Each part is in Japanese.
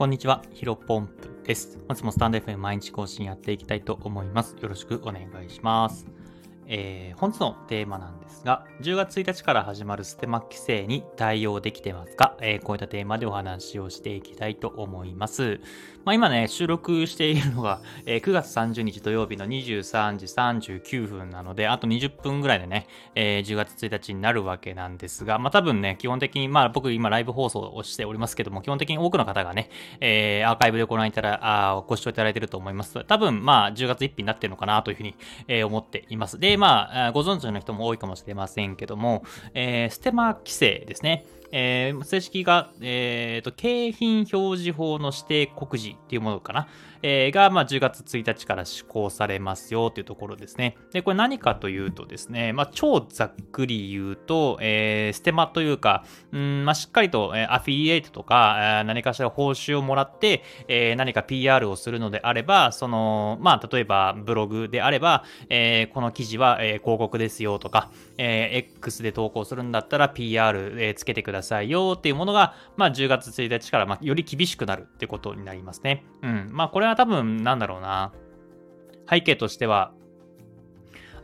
こんにちは、ヒロポンプです。本日もスタンド FM 毎日更新やっていきたいと思います。よろしくお願いします。えー、本日のテーマなんですが、10月1日から始まるステマ規制に対応できてますか、えー、こういったテーマでお話をしていきたいと思います。まあ、今ね、収録しているのが、えー、9月30日土曜日の23時39分なので、あと20分ぐらいでね、えー、10月1日になるわけなんですが、まあ多分ね、基本的に、まあ僕今ライブ放送をしておりますけども、基本的に多くの方がね、え、アーカイブでご覧いただ、あご視聴いただいていると思います。多分まあ10月1日になってるのかなというふうに、え、思っています。で、まあ、ご存知の人も多いかもしれませんけども、えー、ステマ規制ですね。えー、正式が、えーと、景品表示法の指定告示っていうものかな。えー、が、まあ、10月1日から施行されますよというところですね。で、これ何かというとですね、まあ、超ざっくり言うと、えー、ステマというか、うんまあ、しっかりと、え、アフィリエイトとか、え、何かしら報酬をもらって、え、何か PR をするのであれば、その、まあ、例えばブログであれば、え、この記事は、え、広告ですよとか、え、X で投稿するんだったら PR、え、つけてくださいださいよっていうものが、まあ、10月1日から、まあ、より厳しくなるってことになりますね。うん。まあ、これは多分、なんだろうな。背景としては、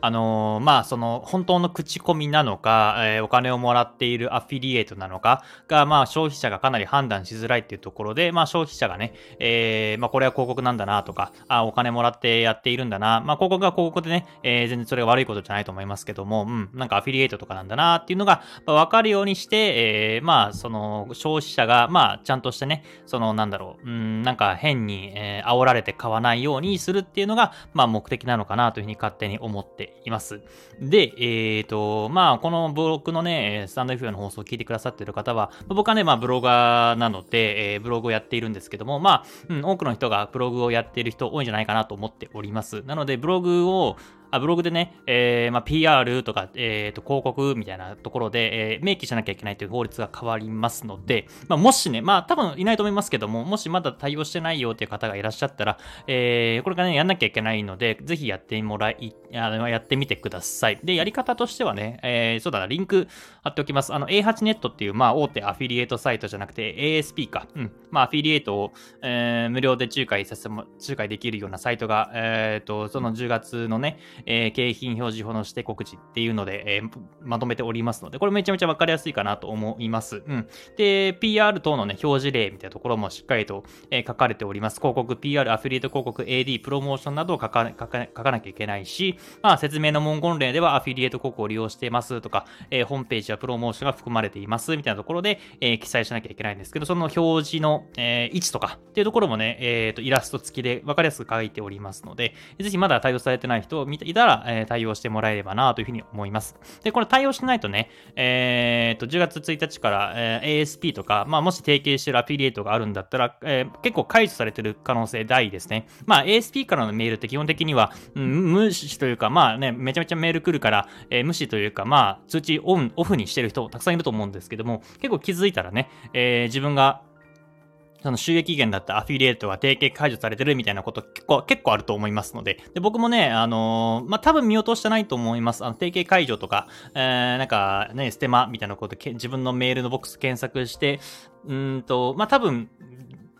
あのー、まあ、その、本当の口コミなのか、えー、お金をもらっているアフィリエイトなのかが、まあ、消費者がかなり判断しづらいっていうところで、まあ、消費者がね、えー、まあ、これは広告なんだなとか、あ、お金もらってやっているんだな、まあ、広告が広告でね、えー、全然それが悪いことじゃないと思いますけども、うん、なんかアフィリエイトとかなんだなっていうのが、まあ、わかるようにして、えー、まあ、その、消費者が、まあ、ちゃんとしてね、その、なんだろう、うん、なんか変に、えー、煽られて買わないようにするっていうのが、まあ、目的なのかなというふうに勝手に思っています。で、えっ、ー、と、まあ、このブログのね、スタンド FM の放送を聞いてくださってる方は、僕はね、まあ、ブロガーなので、えー、ブログをやっているんですけども、まあ、うん、多くの人がブログをやっている人多いんじゃないかなと思っております。なので、ブログを、あブログでね、えーまあ、PR とか、えー、と広告みたいなところで、えー、明記しなきゃいけないという法律が変わりますので、まあ、もしね、まあ多分いないと思いますけども、もしまだ対応してないよっていう方がいらっしゃったら、えー、これからね、やんなきゃいけないので、ぜひやってもらい、やってみてください。で、やり方としてはね、えー、そうだな、リンク貼っておきます。あの、A8 ネットっていう、まあ大手アフィリエイトサイトじゃなくて ASP か。うん。まあアフィリエイトを、えー、無料で仲介させても、仲介できるようなサイトが、えっ、ー、と、その10月のね、えー、景品表示法の指定告知っていうので、えー、まとめておりますので、これめちゃめちゃわかりやすいかなと思います。うん。で、PR 等のね、表示例みたいなところもしっかりと、えー、書かれております。広告、PR、アフィリエイト広告、AD、プロモーションなどを書か書かなきゃいけないし、まあ、説明の文言例ではアフィリエイト広告を利用していますとか、えー、ホームページやプロモーションが含まれていますみたいなところで、えー、記載しなきゃいけないんですけど、その表示の、えー、位置とかっていうところもね、えーと、イラスト付きでわかりやすく書いておりますので、ぜひまだ対応されてない人を見ていたら、えー、対応してもらえればなというふうに思います。で、これ対応しないとね、えー、と、10月1日から、えー、ASP とか、まあ、もし提携してるアフィリエイトがあるんだったら、えー、結構解除されてる可能性大ですね。まあ、ASP からのメールって基本的には、うん、無視というか、まあね、めちゃめちゃメール来るから、えー、無視というか、まあ、通知オン、オフにしてる人たくさんいると思うんですけども、結構気づいたらね、えー、自分がその収益源だったアフィリエイトが提携解除されてるみたいなこと結構、結構あると思いますので、で僕もね、あのー、まあ、多分見落としてないと思います。あの、提携解除とか、えー、なんかね、ステマみたいなことけ自分のメールのボックス検索して、うんと、まあ、多分、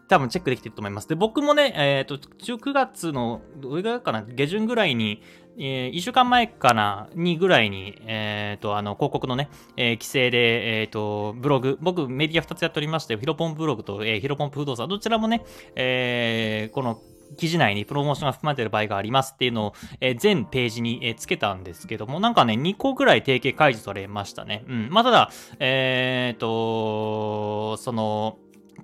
多分チェックできてると思います。で、僕もね、えっ、ー、と、9月の、どれぐらいかな、下旬ぐらいに、えー、1週間前かな、にぐらいに、えっ、ー、と、あの、広告のね、えー、規制で、えっ、と、ブログ、僕メディア2つやっておりまして、ヒロポンブログと、えー、ヒロポン不動産、どちらもね、えー、この、記事内にプロモーションが含まれている場合がありますっていうのを、えー、全ページに、えー、つけたんですけども、なんかね、2個ぐらい提携解除されましたね。うん。まあ、ただ、えっ、ー、と、その、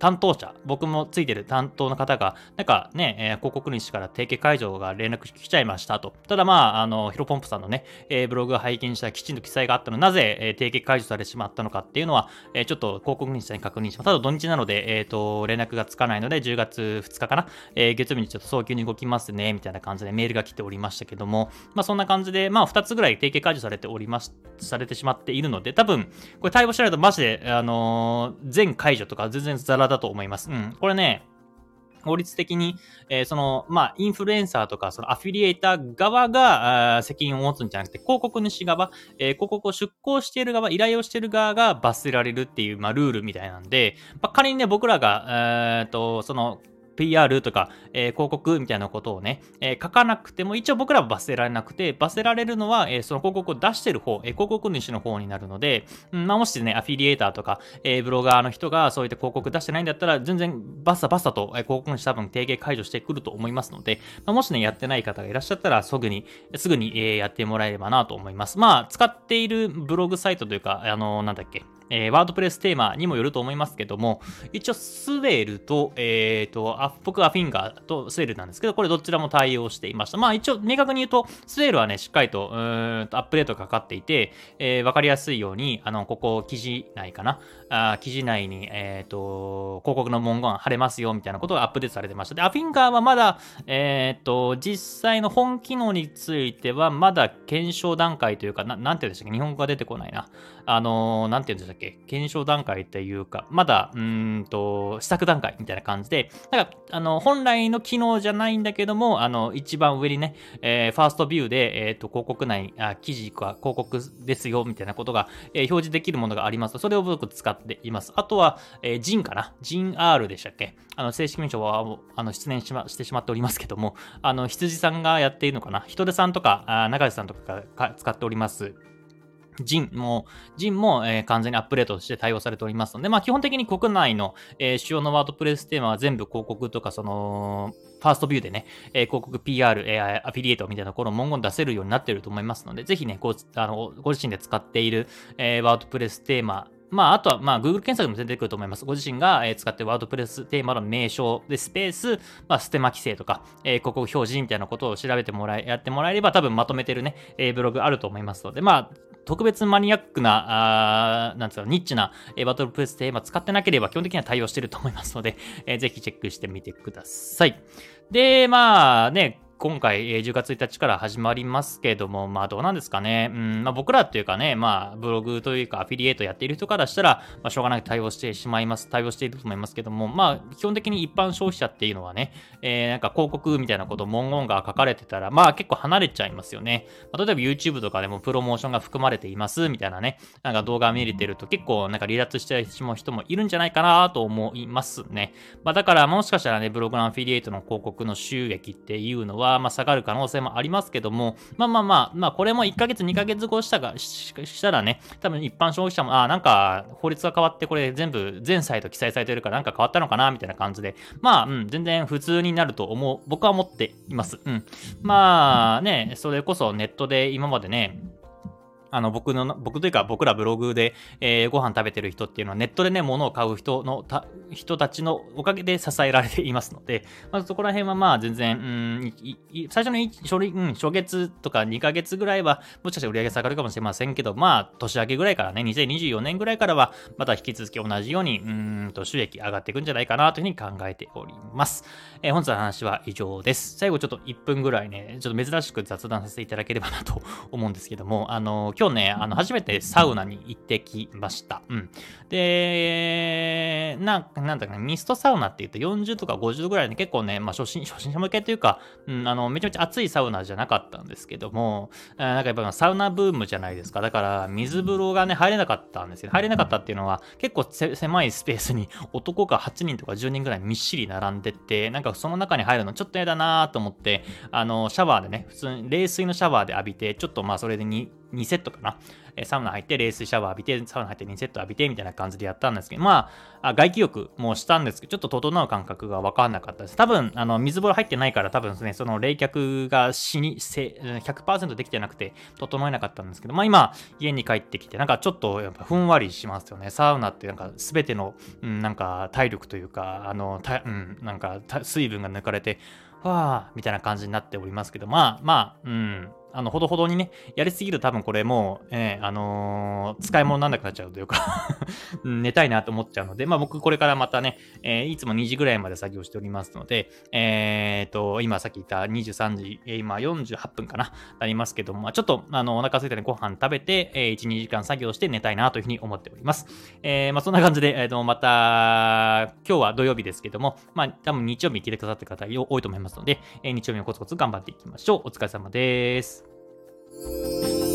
担当者、僕もついてる担当の方が、なんかね、えー、広告主から提携解除が連絡来ちゃいましたと。ただまあ、あの、ヒロポンプさんのね、えー、ブログが拝見したきちんと記載があったの、なぜ、えー、提携解除されてしまったのかっていうのは、えー、ちょっと広告主さんに確認します。ただ土日なので、えっ、ー、と、連絡がつかないので、10月2日かな、えー、月曜日にちょっと早急に動きますね、みたいな感じでメールが来ておりましたけども、まあそんな感じで、まあ2つぐらい提携解除されております、されてしまっているので、多分、これ対応しないとマジで、あの、全解除とか全然ザラだと思います。うん。これね、法律的に、えー、その、まあ、インフルエンサーとか、そのアフィリエイター側が責任を持つんじゃなくて、広告主側、えー、広告を出稿している側、依頼をしている側が罰せられるっていう、まあ、ルールみたいなんで、まあ、仮にね、僕らが、えー、と、その、PR とか、えー、広告みたいなことをね、えー、書かなくても、一応僕らは罰せられなくて、罰せられるのは、えー、その広告を出してる方、え広告主の方になるので、うんまあ、もしね、アフィリエーターとか、えブロガーの人がそういった広告出してないんだったら、全然バッサバッサと、え広告主多分提携解除してくると思いますので、まあ、もしね、やってない方がいらっしゃったら、すぐに、すぐに、えやってもらえればなと思います。まあ、使っているブログサイトというか、あのなんだっけ、えー、ワードプレステーマにもよると思いますけども、一応スウェルと、えっ、ー、と、あ僕はフィンガーとスウェルなんですけど、これどちらも対応していました。まあ一応、明確に言うと、スウェルはね、しっかりと、うんとアップデートがかかっていて、えー、わかりやすいように、あの、ここ記事内かな？あ記事内に、えっ、ー、と、広告の文言貼れますよ、みたいなことがアップデートされてました。で、アフィンガーはまだ、えっ、と、実際の本機能については、まだ検証段階というか、ななんて言うんでしたっけ？日本語が出てこないな。あの、なんて言うんでしたっけ？検証段階っていうか、まだ、うんと、試作段階みたいな感じで、なんか、あの、本来の機能じゃないんだけども、あの、一番上にね、えー、ファーストビューで、えっ、ー、と、広告内、あ記事か広告ですよ、みたいなことが、えー、表示できるものがあります。それを僕使っています。あとは、えー、ジンかな？ジン R でしたっけ？あの、正式名称は、あの、出演しま、してしまっておりますけども、あの、羊さんがやっているのかな？人手さんとか、あ中地さんとかが使っております。ジンも、ジンも、えー、完全にアップデートして対応されておりますので、まあ基本的に国内の、えー、主要のワードプレステーマは全部広告とか、その、ファーストビューでね、えー、広告 PR、えー、アフィリエイトみたいなところを文言出せるようになっていると思いますので、ぜひね、ごあのご自身で使っている、え、ワードプレステーマまあ、あとは、まあ、Google 検索でも出てくると思います。ご自身が、え使っているワードプレステーマの名称で、スペース、まあ、ステマ規制とか、え、広告表示みたいなことを調べてもらえ、やってもらえれば、多分まとめてるね、え、ブログあると思いますので、まあ、特別マニアックな、あなんつうか、ニッチな、え、バトルプレステーマ使ってなければ、基本的には対応してると思いますので、えー、ぜひチェックしてみてください。で、まあね、今回、え10月1日から始まりますけども、まあどうなんですかね。うん、まあ僕らっていうかね、まあブログというかアフィリエイトやっている人からしたら、まあしょうがなく対応してしまいます、対応していると思いますけども、まあ基本的に一般消費者っていうのはね、えー、なんか広告みたいなこと文言が書かれてたら、まあ結構離れちゃいますよね。まあ、例えば YouTube とかでもプロモーションが含まれていますみたいなね、なんか動画見れてると結構なんか離脱してしまう人もいるんじゃないかなと思いますね。まあだからもしかしたらね、ブログのアフィリエイトの広告の収益っていうのは、まあ下がる可能性もありますけども、まあまあまあ、まあこれも1ヶ月、2ヶ月後したがしたらね、多分一般消費者も、あ、なんか法律が変わってこれ全部全サイト記載されてるからなんか変わったのかなみたいな感じで、まあ、うん、全然普通になると思う、僕は思っています。うん。まあね、それこそネットで今までね、あの、僕の、僕というか僕らブログで、えー、ご飯食べてる人っていうのはネットでね、物を買う人の、た人たちのおかげで支えられていますので、まずそこら辺はまあ全然、うん、最初の初,、うん、初月とか2ヶ月ぐらいは、もしかして売り上げ下がるかもしれませんけど、まあ、年明けぐらいからね、2024年ぐらいからは、また引き続き同じように、うんと収益上がっていくんじゃないかなというふうに考えております。えー、本日の話は以上です。最後ちょっと1分ぐらいね、ちょっと珍しく雑談させていただければなと思うんですけども、あの、今日ね、あの、初めてサウナに行ってきました。うん。で、な、なんだかね、ミストサウナって言うと40とか50ぐらいで結構ね、まあ初心、初心者向けというか、うん、あの、めちゃめちゃ暑いサウナじゃなかったんですけども、なんかやっぱサウナブームじゃないですか。だから水風呂がね、入れなかったんですよ。入れなかったっていうのは、結構狭いスペースに男が8人とか10人ぐらいみっしり並んでて、なんかその中に入るのちょっと嫌だなと思って、あの、シャワーでね、普通に冷水のシャワーで浴びて、ちょっとまあそれで 2, 2セットかな。サウナ入って、冷水シャワー浴びて、サウナ入って2セット浴びて、みたいな感じでやったんですけど、まあ、外気浴もしたんですけど、ちょっと整う感覚が分かんなかったです。多分、あの、水風呂入ってないから、多分ですね、その冷却が死に、100%できてなくて、整えなかったんですけど、まあ今、家に帰ってきて、なんかちょっとやっぱふんわりしますよね。サウナってなんか全ての、うん、なんか体力というか、あの、たうん、なんか水分が抜かれて、わあ、みたいな感じになっておりますけど、まあまあ、うん、あの、ほどほどにね、やりすぎると多分これもう、えー、あのー、使い物にならなくなっちゃうというか 寝たいなと思っちゃうので、まあ僕これからまたね、えー、いつも2時ぐらいまで作業しておりますので、えっ、と、今さっき言った23時、え今48分かな、なりますけども、まあ、ちょっと、あの、お腹空いたらご飯食べて、え1、2時間作業して寝たいなというふうに思っております。えまあそんな感じで、えっ、と、また、今日は土曜日ですけども、まあ多分日曜日聞いてくださってる方多いと思いますので、え日曜日もコツコツ頑張っていきましょう。お疲れ様です。Música